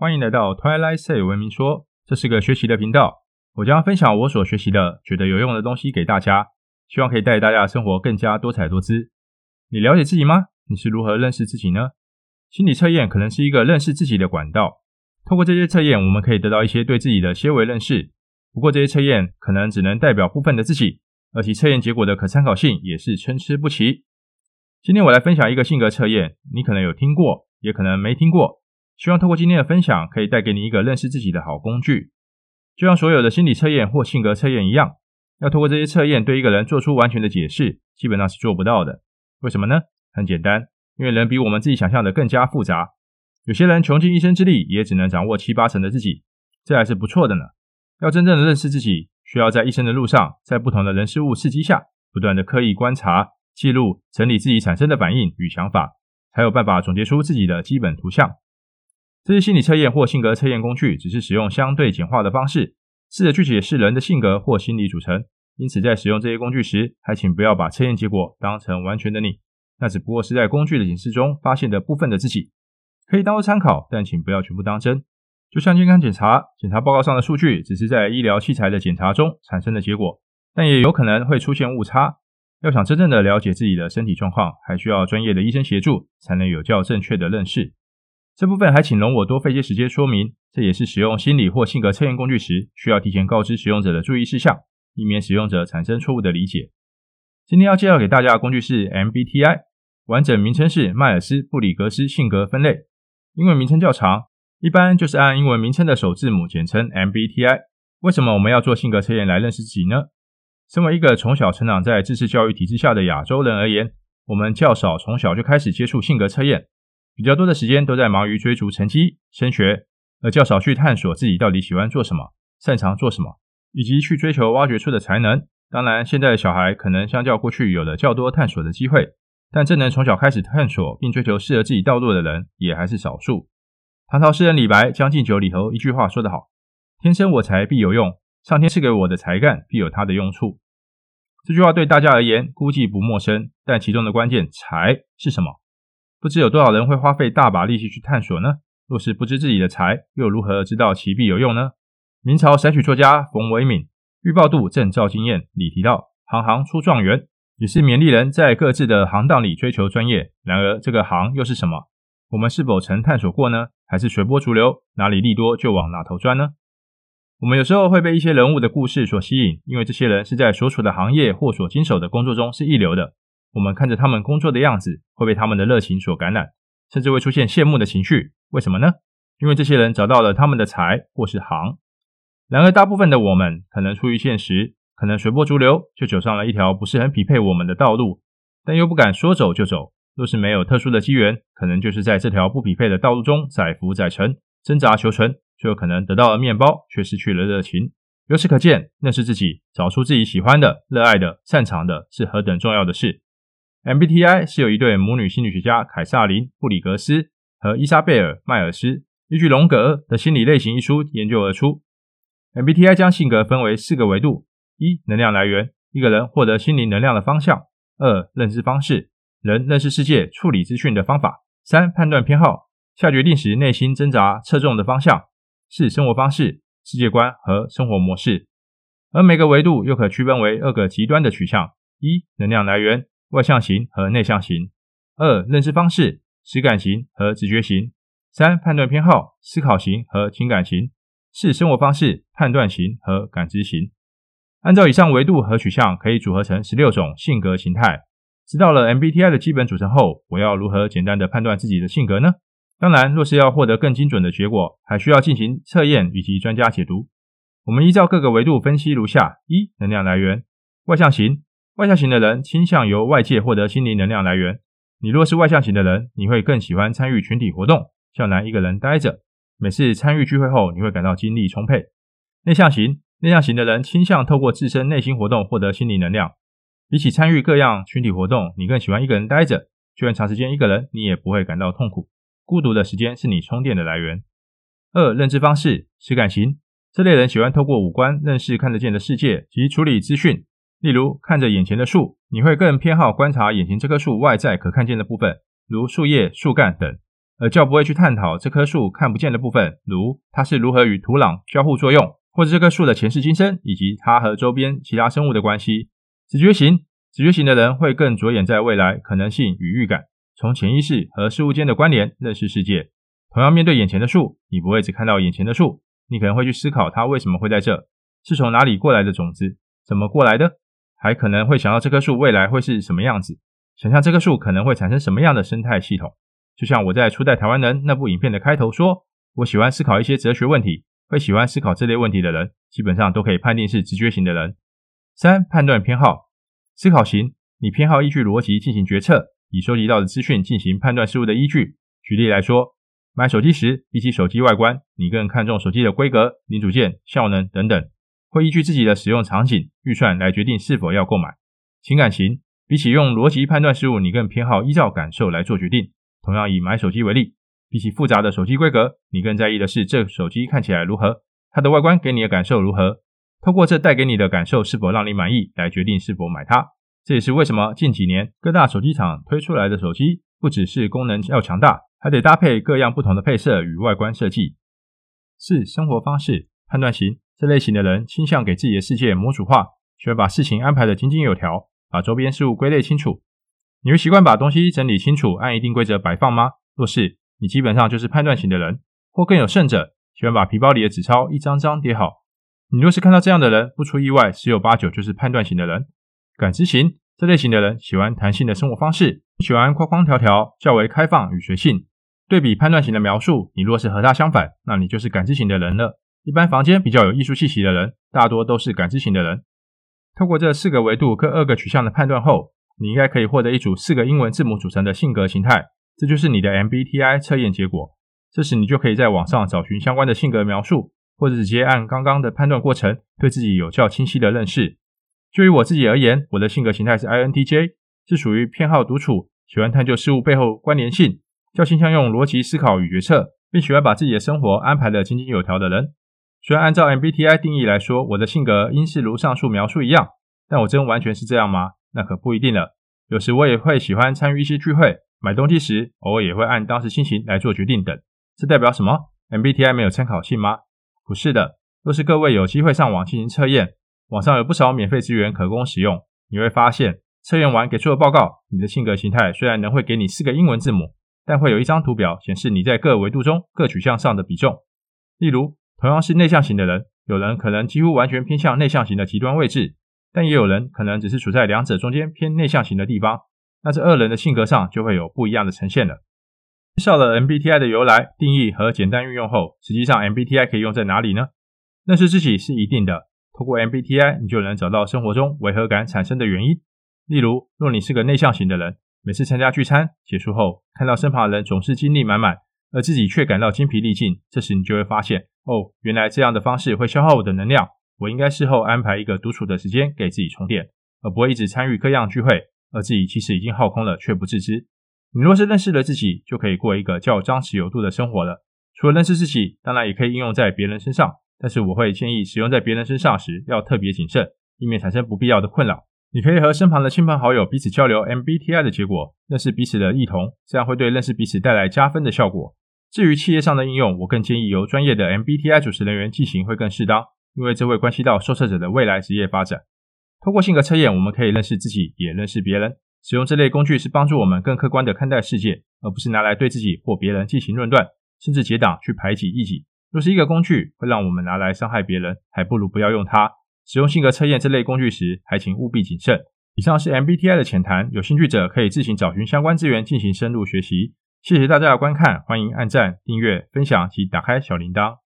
欢迎来到 Twilight Say 文明说，这是个学习的频道。我将分享我所学习的、觉得有用的东西给大家，希望可以带大家生活更加多彩多姿。你了解自己吗？你是如何认识自己呢？心理测验可能是一个认识自己的管道。透过这些测验，我们可以得到一些对自己的些微认识。不过，这些测验可能只能代表部分的自己，而其测验结果的可参考性也是参差不齐。今天我来分享一个性格测验，你可能有听过，也可能没听过。希望透过今天的分享，可以带给你一个认识自己的好工具。就像所有的心理测验或性格测验一样，要透过这些测验对一个人做出完全的解释，基本上是做不到的。为什么呢？很简单，因为人比我们自己想象的更加复杂。有些人穷尽一生之力，也只能掌握七八成的自己，这还是不错的呢。要真正的认识自己，需要在一生的路上，在不同的人事物刺激下，不断的刻意观察、记录、整理自己产生的反应与想法，才有办法总结出自己的基本图像。这些心理测验或性格测验工具，只是使用相对简化的方式，试着去解释人的性格或心理组成。因此，在使用这些工具时，还请不要把测验结果当成完全的你，那只不过是在工具的解释中发现的部分的自己，可以当做参考，但请不要全部当真。就像健康检查，检查报告上的数据只是在医疗器材的检查中产生的结果，但也有可能会出现误差。要想真正的了解自己的身体状况，还需要专业的医生协助，才能有较正确的认识。这部分还请容我多费些时间说明，这也是使用心理或性格测验工具时需要提前告知使用者的注意事项，以免使用者产生错误的理解。今天要介绍给大家的工具是 MBTI，完整名称是迈尔斯布里格斯性格分类，英文名称较长，一般就是按英文名称的首字母简称 MBTI。为什么我们要做性格测验来认识自己呢？身为一个从小成长在知识教育体制下的亚洲人而言，我们较少从小就开始接触性格测验。比较多的时间都在忙于追逐成绩、升学，而较少去探索自己到底喜欢做什么、擅长做什么，以及去追求挖掘出的才能。当然，现在的小孩可能相较过去有了较多探索的机会，但真能从小开始探索并追求适合自己道路的人也还是少数。唐朝诗人李白《将进酒》里头一句话说得好：“天生我材必有用，上天赐给我的才干必有它的用处。”这句话对大家而言估计不陌生，但其中的关键“才”是什么？不知有多少人会花费大把力气去探索呢？若是不知自己的才，又如何知道其必有用呢？明朝散曲作家冯维敏《预报度正照经验》里提到：“行行出状元”，也是勉励人在各自的行当里追求专业。然而，这个行又是什么？我们是否曾探索过呢？还是随波逐流，哪里利多就往哪头钻呢？我们有时候会被一些人物的故事所吸引，因为这些人是在所处的行业或所经手的工作中是一流的。我们看着他们工作的样子，会被他们的热情所感染，甚至会出现羡慕的情绪。为什么呢？因为这些人找到了他们的才或是行。然而，大部分的我们可能出于现实，可能随波逐流，就走上了一条不是很匹配我们的道路，但又不敢说走就走。若是没有特殊的机缘，可能就是在这条不匹配的道路中载浮载沉，挣扎求存，就有可能得到了面包，却失去了热情。由此可见，认识自己，找出自己喜欢的、热爱的、擅长的，是何等重要的事。MBTI 是由一对母女心理学家凯撒琳·布里格斯和伊莎贝尔·迈尔斯依据荣格的心理类型一书研究而出。MBTI 将性格分为四个维度：一、能量来源，一个人获得心灵能量的方向；二、认知方式，人认识世界、处理资讯的方法；三、判断偏好，下决定时内心挣扎侧重的方向；四、生活方式、世界观和生活模式。而每个维度又可区分为二个极端的取向：一、能量来源。外向型和内向型，二、认知方式，实感型和直觉型，三、判断偏好，思考型和情感型，四、生活方式，判断型和感知型。按照以上维度和取向，可以组合成十六种性格形态。知道了 MBTI 的基本组成后，我要如何简单的判断自己的性格呢？当然，若是要获得更精准的结果，还需要进行测验以及专家解读。我们依照各个维度分析如下：一、能量来源，外向型。外向型的人倾向由外界获得心灵能量来源。你若是外向型的人，你会更喜欢参与群体活动，较难一个人待着。每次参与聚会后，你会感到精力充沛。内向型，内向型的人倾向透过自身内心活动获得心灵能量。比起参与各样群体活动，你更喜欢一个人待着。就算长时间一个人，你也不会感到痛苦。孤独的时间是你充电的来源。二、认知方式，实感型，这类人喜欢透过五官认识看得见的世界及处理资讯。例如，看着眼前的树，你会更偏好观察眼前这棵树外在可看见的部分，如树叶、树干等；而较不会去探讨这棵树看不见的部分，如它是如何与土壤交互作用，或者这棵树的前世今生，以及它和周边其他生物的关系。直觉型，直觉型的人会更着眼在未来可能性与预感，从潜意识和事物间的关联认识世界。同样面对眼前的树，你不会只看到眼前的树，你可能会去思考它为什么会在这，是从哪里过来的种子，怎么过来的，还可能会想到这棵树未来会是什么样子，想象这棵树可能会产生什么样的生态系统。就像我在初代台湾人那部影片的开头说，我喜欢思考一些哲学问题，会喜欢思考这类问题的人，基本上都可以判定是直觉型的人。三、判断偏好，思考型，你偏好依据逻辑进行决策，以收集到的资讯进行判断事物的依据。举例来说，买手机时，比起手机外观，你更看重手机的规格、零组件、效能等等，会依据自己的使用场景、预算来决定是否要购买。情感型，比起用逻辑判断事物，你更偏好依照感受来做决定。同样以买手机为例，比起复杂的手机规格，你更在意的是这手机看起来如何，它的外观给你的感受如何。透过这带给你的感受是否让你满意，来决定是否买它。这也是为什么近几年各大手机厂推出来的手机，不只是功能要强大，还得搭配各样不同的配色与外观设计。四、生活方式判断型，这类型的人倾向给自己的世界模组化，喜欢把事情安排得井井有条，把周边事物归类清楚。你会习惯把东西整理清楚，按一定规则摆放吗？若是，你基本上就是判断型的人，或更有甚者，喜欢把皮包里的纸钞一张张叠好。你若是看到这样的人，不出意外，十有八九就是判断型的人。感知型，这类型的人喜欢弹性的生活方式，喜欢框框条条，较为开放与随性。对比判断型的描述，你若是和他相反，那你就是感知型的人了。一般房间比较有艺术气息的人，大多都是感知型的人。透过这四个维度各二个取向的判断后，你应该可以获得一组四个英文字母组成的性格形态，这就是你的 MBTI 测验结果。这时你就可以在网上找寻相关的性格描述，或者直接按刚刚的判断过程，对自己有较清晰的认识。就以我自己而言，我的性格形态是 INTJ，是属于偏好独处、喜欢探究事物背后关联性、较倾向用逻辑思考与决策，并喜欢把自己的生活安排得井井有条的人。虽然按照 MBTI 定义来说，我的性格应是如上述描述一样，但我真完全是这样吗？那可不一定了。有时我也会喜欢参与一些聚会，买东西时偶尔也会按当时心情来做决定等。这代表什么？MBTI 没有参考性吗？不是的。若是各位有机会上网进行测验，网上有不少免费资源可供使用。你会发现，测验完给出的报告，你的性格形态虽然能会给你四个英文字母，但会有一张图表显示你在各维度中各取向上的比重。例如，同样是内向型的人，有人可能几乎完全偏向内向型的极端位置。但也有人可能只是处在两者中间偏内向型的地方，那这二人的性格上就会有不一样的呈现了。介绍了 MBTI 的由来、定义和简单运用后，实际上 MBTI 可以用在哪里呢？认识自己是一定的，通过 MBTI 你就能找到生活中违和感产生的原因。例如，若你是个内向型的人，每次参加聚餐结束后，看到身旁的人总是精力满满，而自己却感到精疲力尽，这时你就会发现，哦，原来这样的方式会消耗我的能量。我应该事后安排一个独处的时间给自己充电，而不会一直参与各样聚会，而自己其实已经耗空了却不自知。你若是认识了自己，就可以过一个较张弛有度的生活了。除了认识自己，当然也可以应用在别人身上，但是我会建议使用在别人身上时要特别谨慎，以免产生不必要的困扰。你可以和身旁的亲朋好友彼此交流 MBTI 的结果，认识彼此的异同，这样会对认识彼此带来加分的效果。至于企业上的应用，我更建议由专业的 MBTI 主持人员进行会更适当。因为这会关系到受测者的未来职业发展。通过性格测验，我们可以认识自己，也认识别人。使用这类工具是帮助我们更客观地看待世界，而不是拿来对自己或别人进行论断，甚至结党去排挤异己。若是一个工具会让我们拿来伤害别人，还不如不要用它。使用性格测验这类工具时，还请务必谨慎。以上是 MBTI 的浅谈，有兴趣者可以自行找寻相关资源进行深入学习。谢谢大家的观看，欢迎按赞、订阅、分享及打开小铃铛。